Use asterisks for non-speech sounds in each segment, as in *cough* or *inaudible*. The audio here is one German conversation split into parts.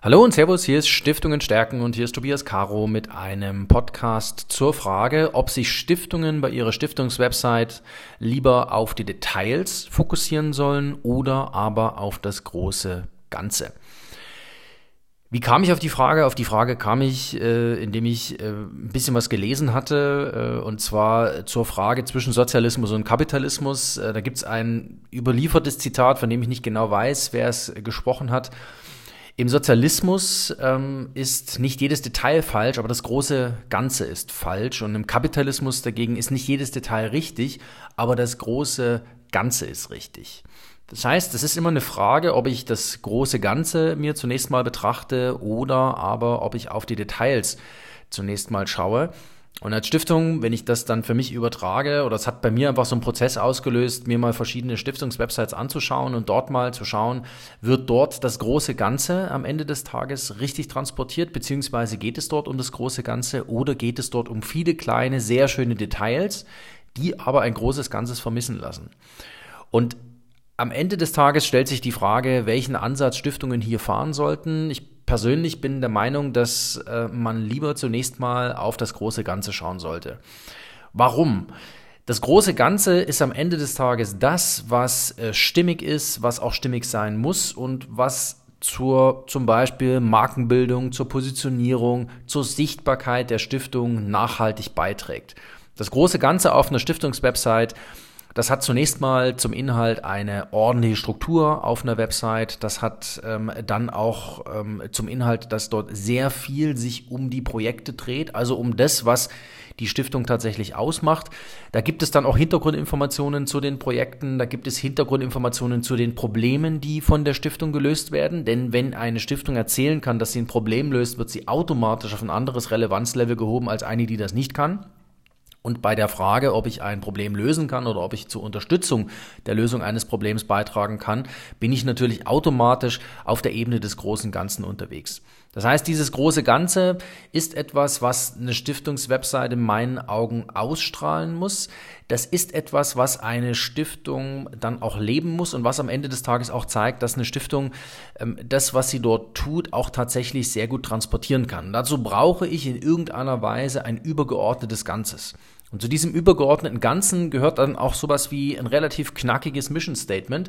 Hallo und Servus, hier ist Stiftungen stärken und hier ist Tobias Caro mit einem Podcast zur Frage, ob sich Stiftungen bei ihrer Stiftungswebsite lieber auf die Details fokussieren sollen oder aber auf das große Ganze. Wie kam ich auf die Frage? Auf die Frage kam ich, äh, indem ich äh, ein bisschen was gelesen hatte, äh, und zwar zur Frage zwischen Sozialismus und Kapitalismus. Da gibt es ein überliefertes Zitat, von dem ich nicht genau weiß, wer es gesprochen hat. Im Sozialismus ähm, ist nicht jedes Detail falsch, aber das große Ganze ist falsch. Und im Kapitalismus dagegen ist nicht jedes Detail richtig, aber das große Ganze ist richtig. Das heißt, es ist immer eine Frage, ob ich das große Ganze mir zunächst mal betrachte oder aber ob ich auf die Details zunächst mal schaue. Und als Stiftung, wenn ich das dann für mich übertrage, oder es hat bei mir einfach so einen Prozess ausgelöst, mir mal verschiedene Stiftungswebsites anzuschauen und dort mal zu schauen, wird dort das große Ganze am Ende des Tages richtig transportiert, beziehungsweise geht es dort um das große Ganze oder geht es dort um viele kleine, sehr schöne Details, die aber ein großes Ganzes vermissen lassen. Und am Ende des Tages stellt sich die Frage, welchen Ansatz Stiftungen hier fahren sollten. Ich persönlich bin der Meinung, dass äh, man lieber zunächst mal auf das große Ganze schauen sollte. Warum? Das große Ganze ist am Ende des Tages das, was äh, stimmig ist, was auch stimmig sein muss und was zur zum Beispiel Markenbildung, zur Positionierung, zur Sichtbarkeit der Stiftung nachhaltig beiträgt. Das große Ganze auf einer Stiftungswebsite das hat zunächst mal zum Inhalt eine ordentliche Struktur auf einer Website. Das hat ähm, dann auch ähm, zum Inhalt, dass dort sehr viel sich um die Projekte dreht, also um das, was die Stiftung tatsächlich ausmacht. Da gibt es dann auch Hintergrundinformationen zu den Projekten, da gibt es Hintergrundinformationen zu den Problemen, die von der Stiftung gelöst werden. Denn wenn eine Stiftung erzählen kann, dass sie ein Problem löst, wird sie automatisch auf ein anderes Relevanzlevel gehoben als eine, die das nicht kann. Und bei der Frage, ob ich ein Problem lösen kann oder ob ich zur Unterstützung der Lösung eines Problems beitragen kann, bin ich natürlich automatisch auf der Ebene des großen Ganzen unterwegs. Das heißt, dieses große Ganze ist etwas, was eine Stiftungswebseite in meinen Augen ausstrahlen muss. Das ist etwas, was eine Stiftung dann auch leben muss und was am Ende des Tages auch zeigt, dass eine Stiftung ähm, das, was sie dort tut, auch tatsächlich sehr gut transportieren kann. Dazu brauche ich in irgendeiner Weise ein übergeordnetes Ganzes. Und zu diesem übergeordneten Ganzen gehört dann auch sowas wie ein relativ knackiges Mission Statement,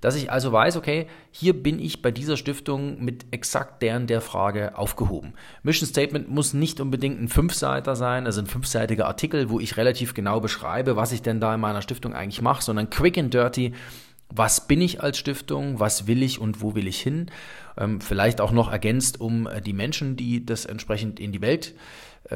dass ich also weiß, okay, hier bin ich bei dieser Stiftung mit exakt deren der Frage aufgehoben. Mission Statement muss nicht unbedingt ein Fünfseiter sein, also ein fünfseitiger Artikel, wo ich relativ genau beschreibe, was ich denn da in meiner Stiftung eigentlich mache, sondern quick and dirty was bin ich als Stiftung, was will ich und wo will ich hin. Ähm, vielleicht auch noch ergänzt um äh, die Menschen, die das entsprechend in die Welt äh,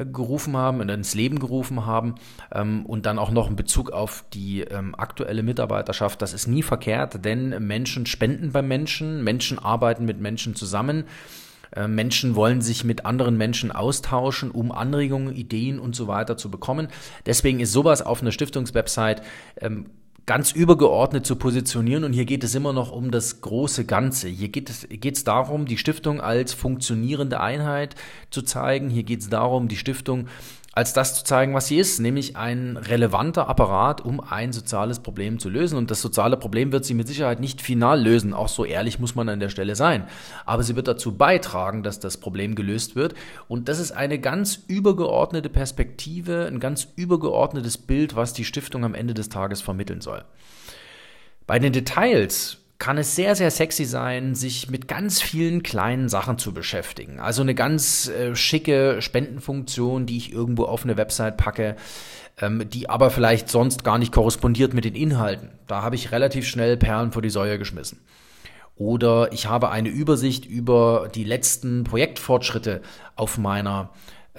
gerufen haben und ins Leben gerufen haben ähm, und dann auch noch in Bezug auf die ähm, aktuelle Mitarbeiterschaft. Das ist nie verkehrt, denn Menschen spenden beim Menschen, Menschen arbeiten mit Menschen zusammen. Äh, Menschen wollen sich mit anderen Menschen austauschen, um Anregungen, Ideen und so weiter zu bekommen. Deswegen ist sowas auf einer Stiftungswebsite ähm, ganz übergeordnet zu positionieren. Und hier geht es immer noch um das große Ganze. Hier geht es, geht darum, die Stiftung als funktionierende Einheit zu zeigen. Hier geht es darum, die Stiftung als das zu zeigen, was sie ist, nämlich ein relevanter Apparat, um ein soziales Problem zu lösen. Und das soziale Problem wird sie mit Sicherheit nicht final lösen, auch so ehrlich muss man an der Stelle sein. Aber sie wird dazu beitragen, dass das Problem gelöst wird. Und das ist eine ganz übergeordnete Perspektive, ein ganz übergeordnetes Bild, was die Stiftung am Ende des Tages vermitteln soll. Bei den Details kann es sehr, sehr sexy sein, sich mit ganz vielen kleinen Sachen zu beschäftigen. Also eine ganz äh, schicke Spendenfunktion, die ich irgendwo auf eine Website packe, ähm, die aber vielleicht sonst gar nicht korrespondiert mit den Inhalten. Da habe ich relativ schnell Perlen vor die Säue geschmissen. Oder ich habe eine Übersicht über die letzten Projektfortschritte auf meiner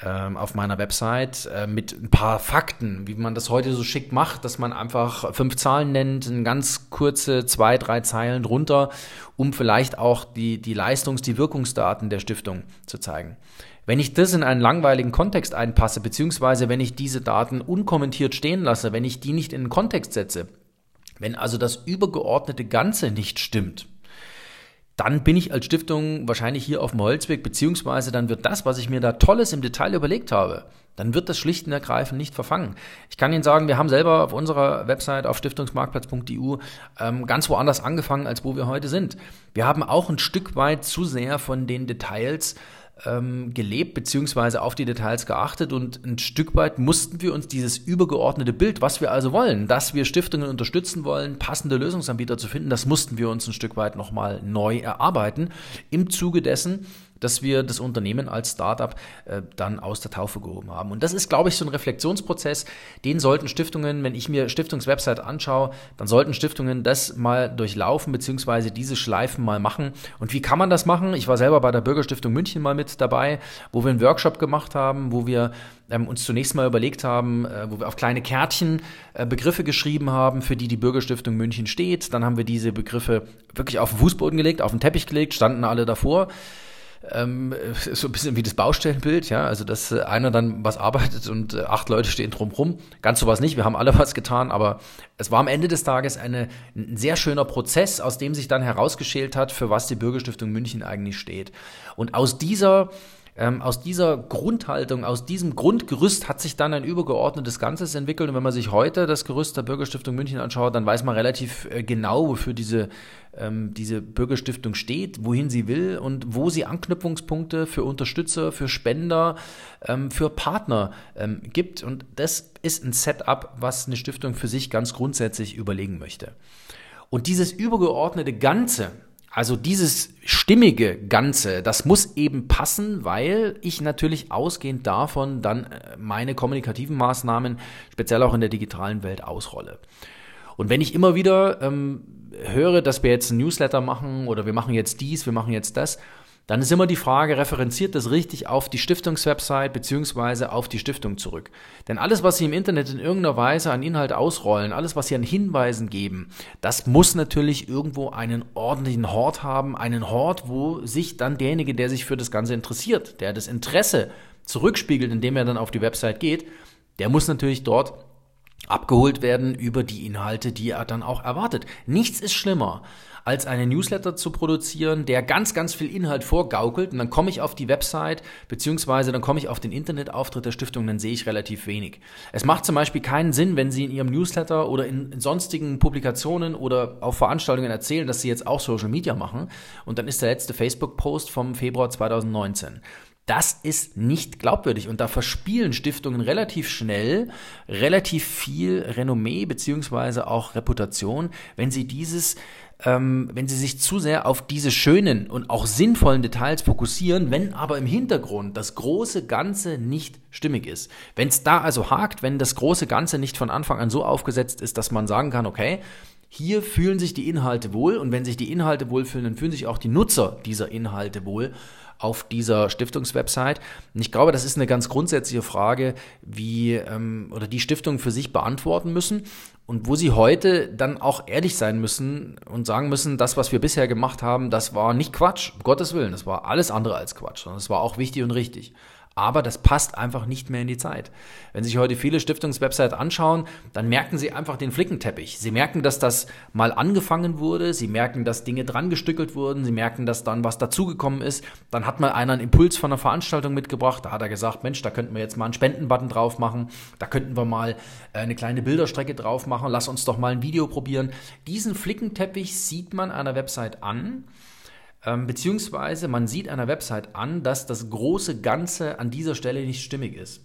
auf meiner Website äh, mit ein paar Fakten, wie man das heute so schick macht, dass man einfach fünf Zahlen nennt, ganz kurze zwei, drei Zeilen drunter, um vielleicht auch die, die Leistungs-, die Wirkungsdaten der Stiftung zu zeigen. Wenn ich das in einen langweiligen Kontext einpasse, beziehungsweise wenn ich diese Daten unkommentiert stehen lasse, wenn ich die nicht in den Kontext setze, wenn also das übergeordnete Ganze nicht stimmt, dann bin ich als Stiftung wahrscheinlich hier auf dem Holzweg, beziehungsweise dann wird das, was ich mir da Tolles im Detail überlegt habe, dann wird das schlicht und ergreifend nicht verfangen. Ich kann Ihnen sagen, wir haben selber auf unserer Website auf stiftungsmarktplatz.eu ähm, ganz woanders angefangen, als wo wir heute sind. Wir haben auch ein Stück weit zu sehr von den Details ähm, gelebt beziehungsweise auf die Details geachtet und ein Stück weit mussten wir uns dieses übergeordnete Bild, was wir also wollen, dass wir Stiftungen unterstützen wollen, passende Lösungsanbieter zu finden, das mussten wir uns ein Stück weit nochmal neu erarbeiten. Im Zuge dessen dass wir das Unternehmen als Startup äh, dann aus der Taufe gehoben haben. Und das ist, glaube ich, so ein Reflexionsprozess, den sollten Stiftungen, wenn ich mir Stiftungswebsite anschaue, dann sollten Stiftungen das mal durchlaufen, beziehungsweise diese Schleifen mal machen. Und wie kann man das machen? Ich war selber bei der Bürgerstiftung München mal mit dabei, wo wir einen Workshop gemacht haben, wo wir ähm, uns zunächst mal überlegt haben, äh, wo wir auf kleine Kärtchen äh, Begriffe geschrieben haben, für die die Bürgerstiftung München steht. Dann haben wir diese Begriffe wirklich auf den Fußboden gelegt, auf den Teppich gelegt, standen alle davor ähm, *laughs* so ein bisschen wie das Baustellenbild, ja, also dass äh, einer dann was arbeitet und äh, acht Leute stehen drumrum. Ganz sowas nicht, wir haben alle *laughs* was getan, aber es war am Ende des Tages eine, ein sehr schöner Prozess, aus dem sich dann herausgeschält hat, für was die Bürgerstiftung München eigentlich steht. Und aus dieser ähm, aus dieser Grundhaltung, aus diesem Grundgerüst hat sich dann ein übergeordnetes Ganzes entwickelt. Und wenn man sich heute das Gerüst der Bürgerstiftung München anschaut, dann weiß man relativ äh, genau, wofür diese, ähm, diese Bürgerstiftung steht, wohin sie will und wo sie Anknüpfungspunkte für Unterstützer, für Spender, ähm, für Partner ähm, gibt. Und das ist ein Setup, was eine Stiftung für sich ganz grundsätzlich überlegen möchte. Und dieses übergeordnete Ganze, also dieses stimmige Ganze, das muss eben passen, weil ich natürlich ausgehend davon dann äh, meine kommunikativen Maßnahmen, speziell auch in der digitalen Welt, ausrolle. Und wenn ich immer wieder ähm, höre, dass wir jetzt ein Newsletter machen oder wir machen jetzt dies, wir machen jetzt das, dann ist immer die Frage, referenziert das richtig auf die Stiftungswebsite beziehungsweise auf die Stiftung zurück? Denn alles, was Sie im Internet in irgendeiner Weise an Inhalt ausrollen, alles, was Sie an Hinweisen geben, das muss natürlich irgendwo einen ordentlichen Hort haben, einen Hort, wo sich dann derjenige, der sich für das Ganze interessiert, der das Interesse zurückspiegelt, indem er dann auf die Website geht, der muss natürlich dort abgeholt werden über die Inhalte, die er dann auch erwartet. Nichts ist schlimmer als einen Newsletter zu produzieren, der ganz, ganz viel Inhalt vorgaukelt und dann komme ich auf die Website beziehungsweise dann komme ich auf den Internetauftritt der Stiftung, dann sehe ich relativ wenig. Es macht zum Beispiel keinen Sinn, wenn Sie in Ihrem Newsletter oder in, in sonstigen Publikationen oder auf Veranstaltungen erzählen, dass Sie jetzt auch Social Media machen und dann ist der letzte Facebook-Post vom Februar 2019. Das ist nicht glaubwürdig und da verspielen Stiftungen relativ schnell relativ viel Renommee beziehungsweise auch Reputation, wenn sie dieses ähm, wenn sie sich zu sehr auf diese schönen und auch sinnvollen Details fokussieren, wenn aber im Hintergrund das große Ganze nicht stimmig ist. Wenn es da also hakt, wenn das große Ganze nicht von Anfang an so aufgesetzt ist, dass man sagen kann, okay, hier fühlen sich die Inhalte wohl und wenn sich die Inhalte wohlfühlen, dann fühlen sich auch die Nutzer dieser Inhalte wohl auf dieser Stiftungswebsite. Und ich glaube, das ist eine ganz grundsätzliche Frage, wie ähm, oder die Stiftungen für sich beantworten müssen und wo sie heute dann auch ehrlich sein müssen und sagen müssen, das, was wir bisher gemacht haben, das war nicht Quatsch, um Gottes Willen, das war alles andere als Quatsch, sondern es war auch wichtig und richtig aber das passt einfach nicht mehr in die Zeit. Wenn sich heute viele Stiftungswebsites anschauen, dann merken Sie einfach den Flickenteppich. Sie merken, dass das mal angefangen wurde, Sie merken, dass Dinge dran gestückelt wurden, Sie merken, dass dann was dazugekommen ist. Dann hat mal einer einen Impuls von einer Veranstaltung mitgebracht, da hat er gesagt, Mensch, da könnten wir jetzt mal einen Spendenbutton drauf machen, da könnten wir mal äh, eine kleine Bilderstrecke drauf machen, lass uns doch mal ein Video probieren. Diesen Flickenteppich sieht man einer Website an beziehungsweise man sieht einer Website an, dass das große Ganze an dieser Stelle nicht stimmig ist.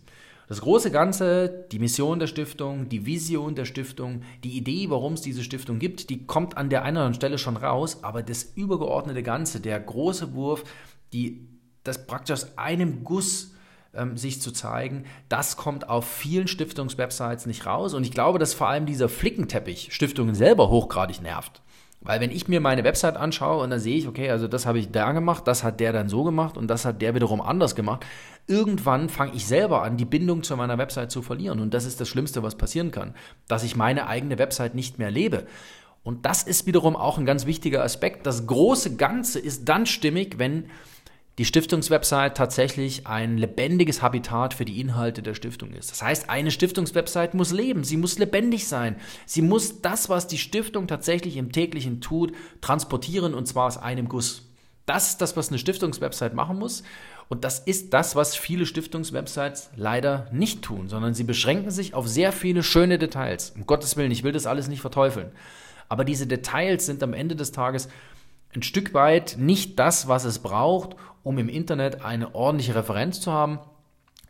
Das große Ganze, die Mission der Stiftung, die Vision der Stiftung, die Idee, warum es diese Stiftung gibt, die kommt an der einen oder anderen Stelle schon raus, aber das übergeordnete Ganze, der große Wurf, die, das praktisch aus einem Guss ähm, sich zu zeigen, das kommt auf vielen Stiftungswebsites nicht raus. Und ich glaube, dass vor allem dieser Flickenteppich Stiftungen selber hochgradig nervt. Weil wenn ich mir meine Website anschaue und dann sehe ich, okay, also das habe ich da gemacht, das hat der dann so gemacht und das hat der wiederum anders gemacht, irgendwann fange ich selber an, die Bindung zu meiner Website zu verlieren. Und das ist das Schlimmste, was passieren kann, dass ich meine eigene Website nicht mehr lebe. Und das ist wiederum auch ein ganz wichtiger Aspekt. Das große Ganze ist dann stimmig, wenn die Stiftungswebsite tatsächlich ein lebendiges Habitat für die Inhalte der Stiftung ist. Das heißt, eine Stiftungswebsite muss leben, sie muss lebendig sein. Sie muss das, was die Stiftung tatsächlich im täglichen tut, transportieren und zwar aus einem Guss. Das ist das, was eine Stiftungswebsite machen muss. Und das ist das, was viele Stiftungswebsites leider nicht tun, sondern sie beschränken sich auf sehr viele schöne Details. Um Gottes Willen, ich will das alles nicht verteufeln. Aber diese Details sind am Ende des Tages ein Stück weit nicht das, was es braucht, um im Internet eine ordentliche Referenz zu haben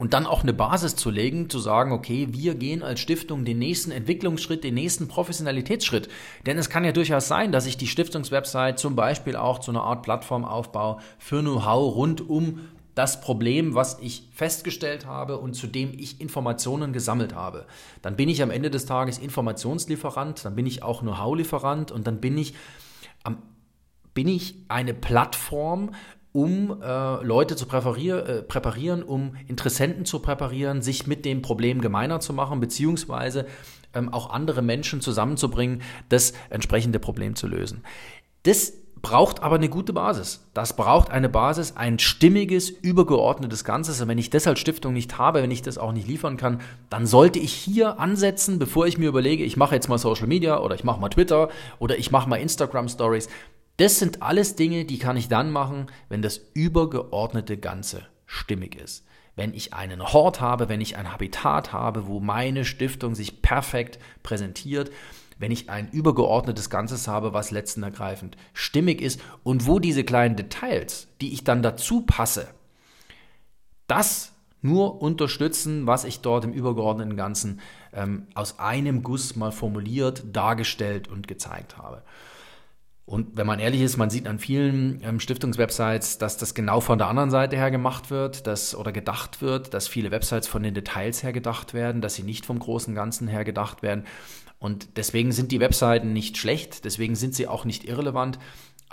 und dann auch eine Basis zu legen, zu sagen, okay, wir gehen als Stiftung den nächsten Entwicklungsschritt, den nächsten Professionalitätsschritt. Denn es kann ja durchaus sein, dass ich die Stiftungswebsite zum Beispiel auch zu einer Art Plattform aufbaue für Know-how rund um das Problem, was ich festgestellt habe und zu dem ich Informationen gesammelt habe. Dann bin ich am Ende des Tages Informationslieferant, dann bin ich auch Know-how-Lieferant und dann bin ich bin ich eine Plattform, um äh, Leute zu äh, präparieren, um Interessenten zu präparieren, sich mit dem Problem gemeiner zu machen, beziehungsweise ähm, auch andere Menschen zusammenzubringen, das entsprechende Problem zu lösen. Das braucht aber eine gute Basis. Das braucht eine Basis, ein stimmiges, übergeordnetes Ganzes. Und wenn ich das als Stiftung nicht habe, wenn ich das auch nicht liefern kann, dann sollte ich hier ansetzen, bevor ich mir überlege, ich mache jetzt mal Social Media oder ich mache mal Twitter oder ich mache mal Instagram Stories. Das sind alles Dinge, die kann ich dann machen, wenn das übergeordnete Ganze stimmig ist. Wenn ich einen Hort habe, wenn ich ein Habitat habe, wo meine Stiftung sich perfekt präsentiert, wenn ich ein übergeordnetes Ganzes habe, was letzten ergreifend stimmig ist und wo diese kleinen Details, die ich dann dazu passe, das nur unterstützen, was ich dort im übergeordneten Ganzen ähm, aus einem Guss mal formuliert, dargestellt und gezeigt habe. Und wenn man ehrlich ist, man sieht an vielen ähm, Stiftungswebsites, dass das genau von der anderen Seite her gemacht wird, dass oder gedacht wird, dass viele Websites von den Details her gedacht werden, dass sie nicht vom großen Ganzen her gedacht werden. Und deswegen sind die Webseiten nicht schlecht, deswegen sind sie auch nicht irrelevant,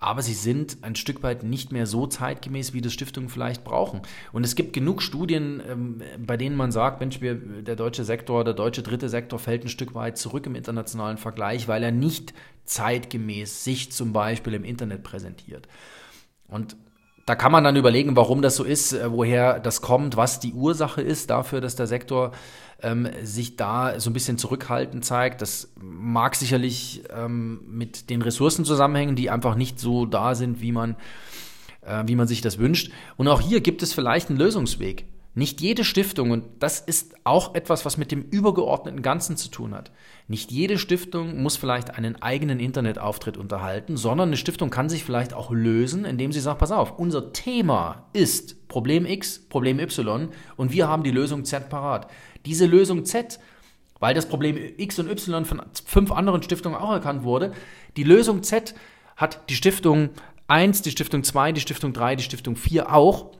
aber sie sind ein Stück weit nicht mehr so zeitgemäß, wie das Stiftungen vielleicht brauchen. Und es gibt genug Studien, ähm, bei denen man sagt, Mensch, wir, der deutsche Sektor, der deutsche dritte Sektor fällt ein Stück weit zurück im internationalen Vergleich, weil er nicht zeitgemäß sich zum Beispiel im Internet präsentiert. Und da kann man dann überlegen, warum das so ist, äh, woher das kommt, was die Ursache ist dafür, dass der Sektor ähm, sich da so ein bisschen zurückhaltend zeigt. Das mag sicherlich ähm, mit den Ressourcen zusammenhängen, die einfach nicht so da sind, wie man, äh, wie man sich das wünscht. Und auch hier gibt es vielleicht einen Lösungsweg. Nicht jede Stiftung, und das ist auch etwas, was mit dem übergeordneten Ganzen zu tun hat, nicht jede Stiftung muss vielleicht einen eigenen Internetauftritt unterhalten, sondern eine Stiftung kann sich vielleicht auch lösen, indem sie sagt, pass auf, unser Thema ist Problem X, Problem Y und wir haben die Lösung Z parat. Diese Lösung Z, weil das Problem X und Y von fünf anderen Stiftungen auch erkannt wurde, die Lösung Z hat die Stiftung 1, die Stiftung 2, die Stiftung 3, die Stiftung 4 auch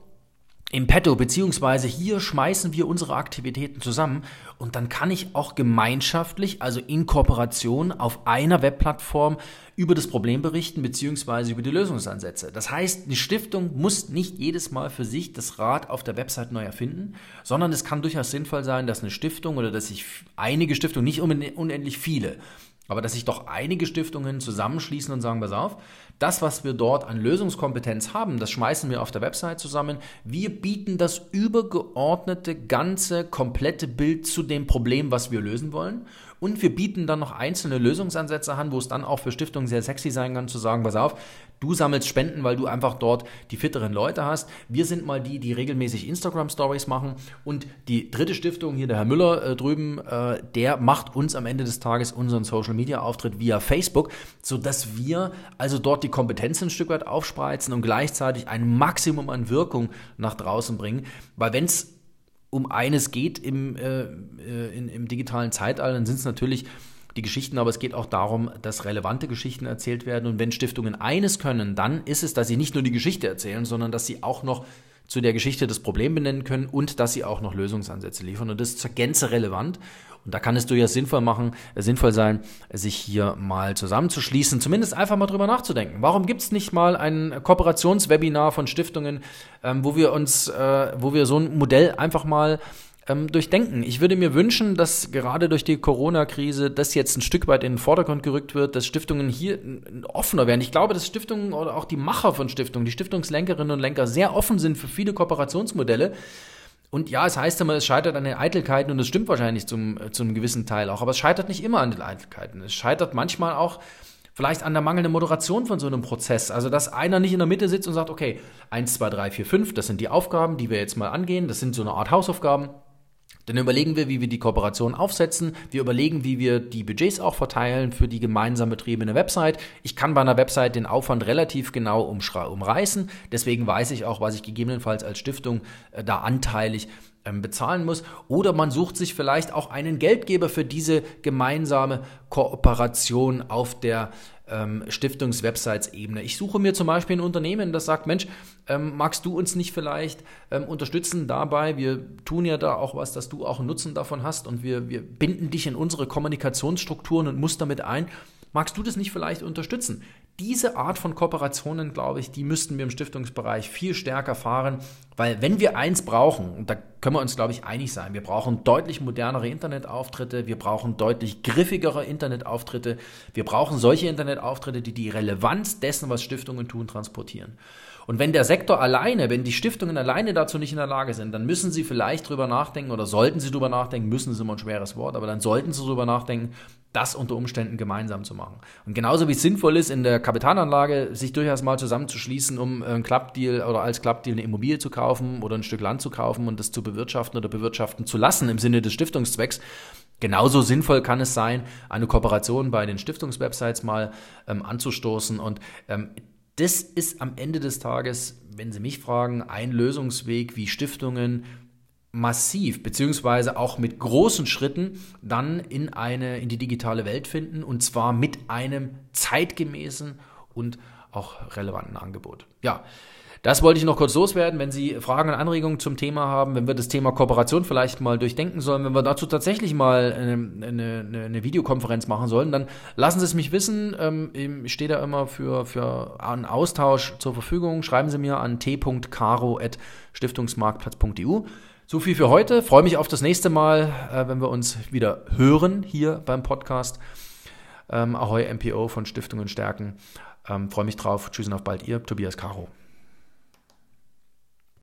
im Petto, beziehungsweise hier schmeißen wir unsere Aktivitäten zusammen und dann kann ich auch gemeinschaftlich, also in Kooperation auf einer Webplattform über das Problem berichten, beziehungsweise über die Lösungsansätze. Das heißt, eine Stiftung muss nicht jedes Mal für sich das Rad auf der Website neu erfinden, sondern es kann durchaus sinnvoll sein, dass eine Stiftung oder dass sich einige Stiftungen, nicht unendlich viele, aber dass sich doch einige Stiftungen zusammenschließen und sagen, pass auf, das, was wir dort an Lösungskompetenz haben, das schmeißen wir auf der Website zusammen. Wir bieten das übergeordnete, ganze, komplette Bild zu dem Problem, was wir lösen wollen. Und wir bieten dann noch einzelne Lösungsansätze an, wo es dann auch für Stiftungen sehr sexy sein kann, zu sagen, pass auf, du sammelst Spenden, weil du einfach dort die fitteren Leute hast. Wir sind mal die, die regelmäßig Instagram-Stories machen. Und die dritte Stiftung, hier der Herr Müller äh, drüben, äh, der macht uns am Ende des Tages unseren Social-Media-Auftritt via Facebook, sodass wir also dort die Kompetenzen ein Stück weit aufspreizen und gleichzeitig ein Maximum an Wirkung nach draußen bringen. Weil wenn es um eines geht im, äh, äh, in, im digitalen Zeitalter, dann sind es natürlich die Geschichten, aber es geht auch darum, dass relevante Geschichten erzählt werden. Und wenn Stiftungen eines können, dann ist es, dass sie nicht nur die Geschichte erzählen, sondern dass sie auch noch zu der Geschichte das Problem benennen können und dass sie auch noch Lösungsansätze liefern. Und das ist zur Gänze relevant. Und da kann es durchaus sinnvoll machen, äh, sinnvoll sein, sich hier mal zusammenzuschließen, zumindest einfach mal drüber nachzudenken. Warum gibt es nicht mal ein Kooperationswebinar von Stiftungen, ähm, wo wir uns, äh, wo wir so ein Modell einfach mal ähm, durchdenken. Ich würde mir wünschen, dass gerade durch die Corona-Krise das jetzt ein Stück weit in den Vordergrund gerückt wird, dass Stiftungen hier offener werden. Ich glaube, dass Stiftungen oder auch die Macher von Stiftungen, die Stiftungslenkerinnen und Lenker sehr offen sind für viele Kooperationsmodelle. Und ja, es heißt immer, es scheitert an den Eitelkeiten und es stimmt wahrscheinlich zum, äh, zu einem gewissen Teil auch. Aber es scheitert nicht immer an den Eitelkeiten. Es scheitert manchmal auch vielleicht an der mangelnden Moderation von so einem Prozess. Also, dass einer nicht in der Mitte sitzt und sagt, okay, eins, zwei, drei, vier, fünf, das sind die Aufgaben, die wir jetzt mal angehen. Das sind so eine Art Hausaufgaben. Dann überlegen wir, wie wir die Kooperation aufsetzen. Wir überlegen, wie wir die Budgets auch verteilen für die gemeinsam betriebene Website. Ich kann bei einer Website den Aufwand relativ genau umreißen. Deswegen weiß ich auch, was ich gegebenenfalls als Stiftung äh, da anteilig ähm, bezahlen muss. Oder man sucht sich vielleicht auch einen Geldgeber für diese gemeinsame Kooperation auf der ähm, Stiftungs-Websites-Ebene. Ich suche mir zum Beispiel ein Unternehmen, das sagt, Mensch, ähm, magst du uns nicht vielleicht ähm, unterstützen dabei? Wir tun ja da auch was, dass du auch einen Nutzen davon hast und wir, wir binden dich in unsere Kommunikationsstrukturen und Muster mit ein. Magst du das nicht vielleicht unterstützen? Diese Art von Kooperationen, glaube ich, die müssten wir im Stiftungsbereich viel stärker fahren, weil wenn wir eins brauchen, und da können wir uns, glaube ich, einig sein, wir brauchen deutlich modernere Internetauftritte, wir brauchen deutlich griffigere Internetauftritte, wir brauchen solche Internetauftritte, die die Relevanz dessen, was Stiftungen tun, transportieren. Und wenn der Sektor alleine, wenn die Stiftungen alleine dazu nicht in der Lage sind, dann müssen sie vielleicht drüber nachdenken oder sollten sie drüber nachdenken, müssen ist immer ein schweres Wort, aber dann sollten sie drüber nachdenken, das unter Umständen gemeinsam zu machen. Und genauso wie es sinnvoll ist, in der Kapitalanlage sich durchaus mal zusammenzuschließen, um ein Klappdeal oder als Klappdeal eine Immobilie zu kaufen oder ein Stück Land zu kaufen und das zu bewirtschaften oder bewirtschaften zu lassen im Sinne des Stiftungszwecks, Genauso sinnvoll kann es sein, eine Kooperation bei den Stiftungswebsites mal ähm, anzustoßen. Und ähm, das ist am Ende des Tages, wenn Sie mich fragen, ein Lösungsweg, wie Stiftungen massiv beziehungsweise auch mit großen Schritten dann in eine in die digitale Welt finden und zwar mit einem zeitgemäßen und auch relevanten Angebot. Ja, das wollte ich noch kurz loswerden. Wenn Sie Fragen und Anregungen zum Thema haben, wenn wir das Thema Kooperation vielleicht mal durchdenken sollen, wenn wir dazu tatsächlich mal eine, eine, eine Videokonferenz machen sollen, dann lassen Sie es mich wissen. Ähm, ich stehe da immer für, für einen Austausch zur Verfügung. Schreiben Sie mir an t.caro.stiftungsmarktplatz.eu. So viel für heute. Freue mich auf das nächste Mal, äh, wenn wir uns wieder hören hier beim Podcast. Ähm, Ahoi MPO von Stiftungen stärken. Ähm, Freue mich drauf. Tschüss und auf bald, ihr Tobias Caro.